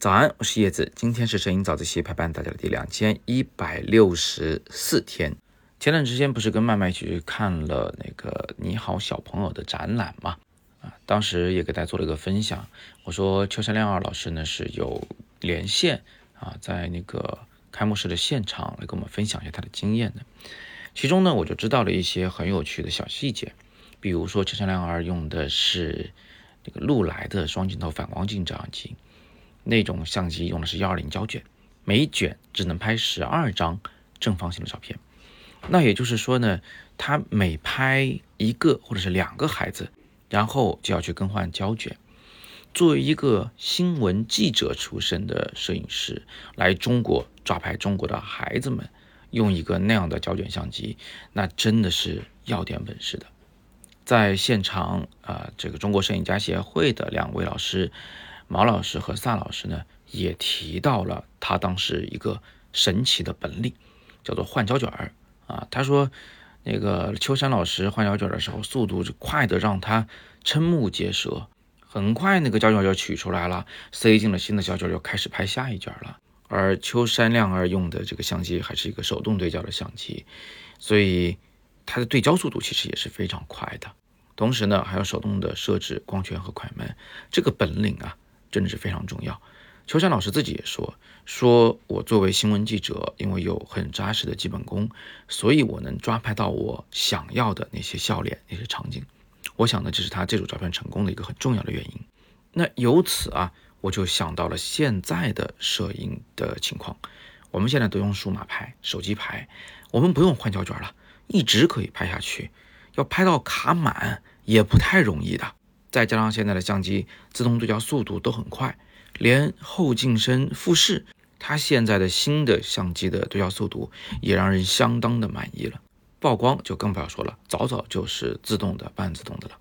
早安，我是叶子。今天是摄影早自习陪伴大家的第两千一百六十四天。前段时间不是跟麦麦一起去看了那个《你好小朋友》的展览吗？啊，当时也给大家做了一个分享。我说秋山亮二老师呢是有连线啊，在那个开幕式的现场来跟我们分享一下他的经验的。其中呢，我就知道了一些很有趣的小细节，比如说秋山亮二用的是这个禄来的双镜头反光镜照相机。那种相机用的是幺二零胶卷，每卷只能拍十二张正方形的照片。那也就是说呢，他每拍一个或者是两个孩子，然后就要去更换胶卷。作为一个新闻记者出身的摄影师，来中国抓拍中国的孩子们，用一个那样的胶卷相机，那真的是要点本事的。在现场啊，这个中国摄影家协会的两位老师。毛老师和萨老师呢，也提到了他当时一个神奇的本领，叫做换胶卷儿啊。他说，那个秋山老师换胶卷的时候，速度是快的让他瞠目结舌。很快，那个胶卷就取出来了，塞进了新的胶卷，就开始拍下一卷了。而秋山亮儿用的这个相机还是一个手动对焦的相机，所以它的对焦速度其实也是非常快的。同时呢，还要手动的设置光圈和快门，这个本领啊。真的是非常重要。秋山老师自己也说：“说我作为新闻记者，因为有很扎实的基本功，所以我能抓拍到我想要的那些笑脸、那些场景。我想呢，这是他这组照片成功的一个很重要的原因。那由此啊，我就想到了现在的摄影的情况。我们现在都用数码拍、手机拍，我们不用换胶卷了，一直可以拍下去。要拍到卡满也不太容易的。”再加上现在的相机自动对焦速度都很快，连后进深、复视，它现在的新的相机的对焦速度也让人相当的满意了。曝光就更不要说了，早早就是自动的、半自动的了。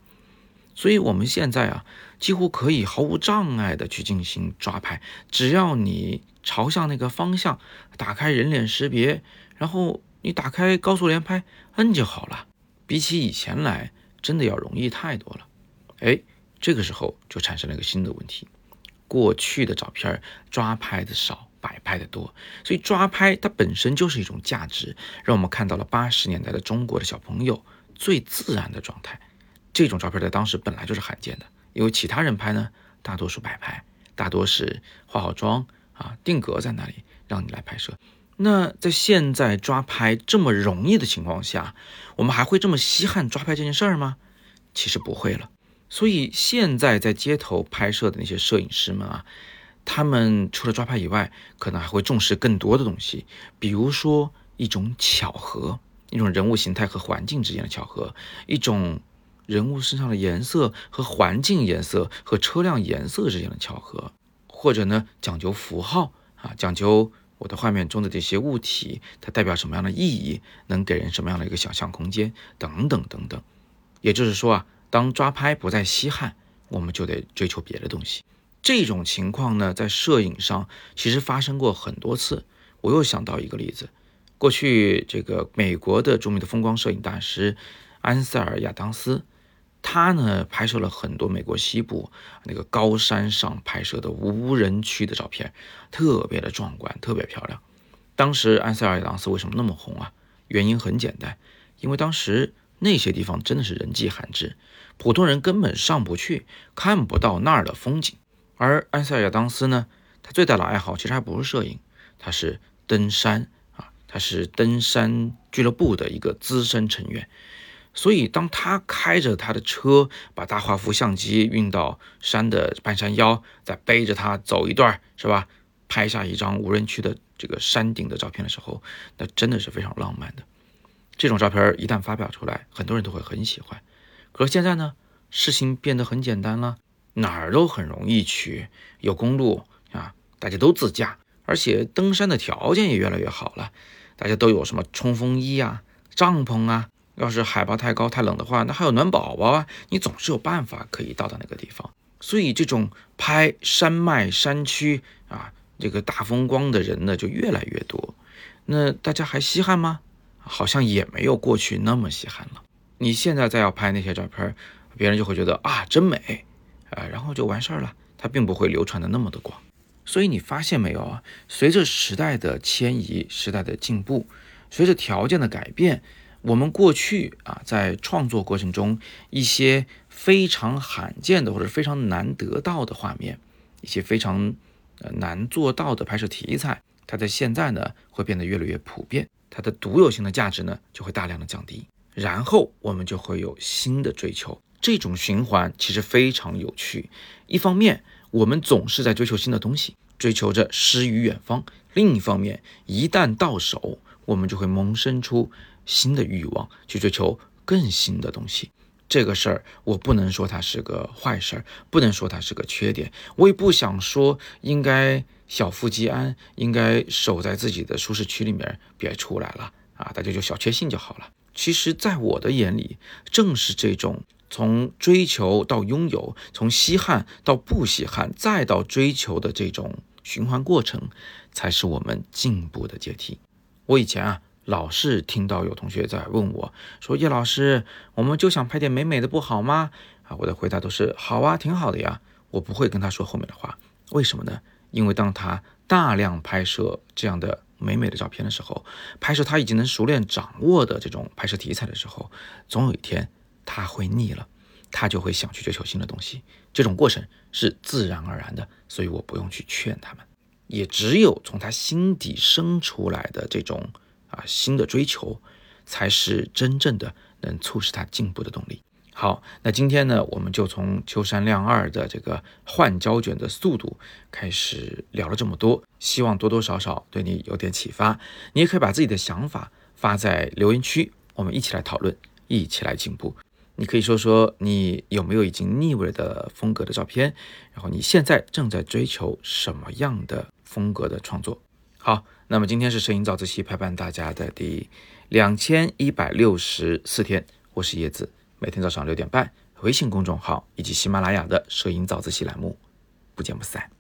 所以我们现在啊，几乎可以毫无障碍的去进行抓拍，只要你朝向那个方向，打开人脸识别，然后你打开高速连拍，摁就好了。比起以前来，真的要容易太多了。哎，这个时候就产生了一个新的问题：过去的照片抓拍的少，摆拍的多，所以抓拍它本身就是一种价值，让我们看到了八十年代的中国的小朋友最自然的状态。这种照片在当时本来就是罕见的，因为其他人拍呢，大多数摆拍，大多是化好妆啊，定格在那里让你来拍摄。那在现在抓拍这么容易的情况下，我们还会这么稀罕抓拍这件事儿吗？其实不会了。所以现在在街头拍摄的那些摄影师们啊，他们除了抓拍以外，可能还会重视更多的东西，比如说一种巧合，一种人物形态和环境之间的巧合，一种人物身上的颜色和环境颜色和车辆颜色之间的巧合，或者呢讲究符号啊，讲究我的画面中的这些物体它代表什么样的意义，能给人什么样的一个想象空间等等等等。也就是说啊。当抓拍不再稀罕，我们就得追求别的东西。这种情况呢，在摄影上其实发生过很多次。我又想到一个例子，过去这个美国的著名的风光摄影大师安塞尔·亚当斯，他呢拍摄了很多美国西部那个高山上拍摄的无人区的照片，特别的壮观，特别漂亮。当时安塞尔·亚当斯为什么那么红啊？原因很简单，因为当时。那些地方真的是人迹罕至，普通人根本上不去，看不到那儿的风景。而安塞尔亚当斯呢，他最大的爱好其实还不是摄影，他是登山啊，他是登山俱乐部的一个资深成员。所以，当他开着他的车，把大画幅相机运到山的半山腰，再背着它走一段，是吧？拍下一张无人区的这个山顶的照片的时候，那真的是非常浪漫的。这种照片一旦发表出来，很多人都会很喜欢。可是现在呢，事情变得很简单了，哪儿都很容易去，有公路啊，大家都自驾，而且登山的条件也越来越好了，大家都有什么冲锋衣啊、帐篷啊。要是海拔太高、太冷的话，那还有暖宝宝啊，你总是有办法可以到达那个地方。所以，这种拍山脉、山区啊，这个大风光的人呢，就越来越多。那大家还稀罕吗？好像也没有过去那么稀罕了。你现在再要拍那些照片，别人就会觉得啊，真美。啊，然后就完事儿了，它并不会流传的那么的广。所以你发现没有啊？随着时代的迁移，时代的进步，随着条件的改变，我们过去啊在创作过程中一些非常罕见的或者非常难得到的画面，一些非常呃难做到的拍摄题材，它在现在呢会变得越来越普遍，它的独有性的价值呢就会大量的降低，然后我们就会有新的追求。这种循环其实非常有趣，一方面。我们总是在追求新的东西，追求着诗与远方。另一方面，一旦到手，我们就会萌生出新的欲望，去追求更新的东西。这个事儿，我不能说它是个坏事儿，不能说它是个缺点。我也不想说应该小富即安，应该守在自己的舒适区里面，别出来了啊！大家就小确幸就好了。其实，在我的眼里，正是这种。从追求到拥有，从稀罕到不稀罕，再到追求的这种循环过程，才是我们进步的阶梯。我以前啊，老是听到有同学在问我，说叶老师，我们就想拍点美美的，不好吗？啊，我的回答都是好啊，挺好的呀。我不会跟他说后面的话，为什么呢？因为当他大量拍摄这样的美美的照片的时候，拍摄他已经能熟练掌握的这种拍摄题材的时候，总有一天。他会腻了，他就会想去追求新的东西。这种过程是自然而然的，所以我不用去劝他们。也只有从他心底生出来的这种啊新的追求，才是真正的能促使他进步的动力。好，那今天呢，我们就从秋山亮二的这个换胶卷的速度开始聊了这么多，希望多多少少对你有点启发。你也可以把自己的想法发在留言区，我们一起来讨论，一起来进步。你可以说说你有没有已经腻味的风格的照片，然后你现在正在追求什么样的风格的创作？好，那么今天是摄影早自习陪伴大家的第两千一百六十四天，我是叶子，每天早上六点半，微信公众号以及喜马拉雅的摄影早自习栏目，不见不散。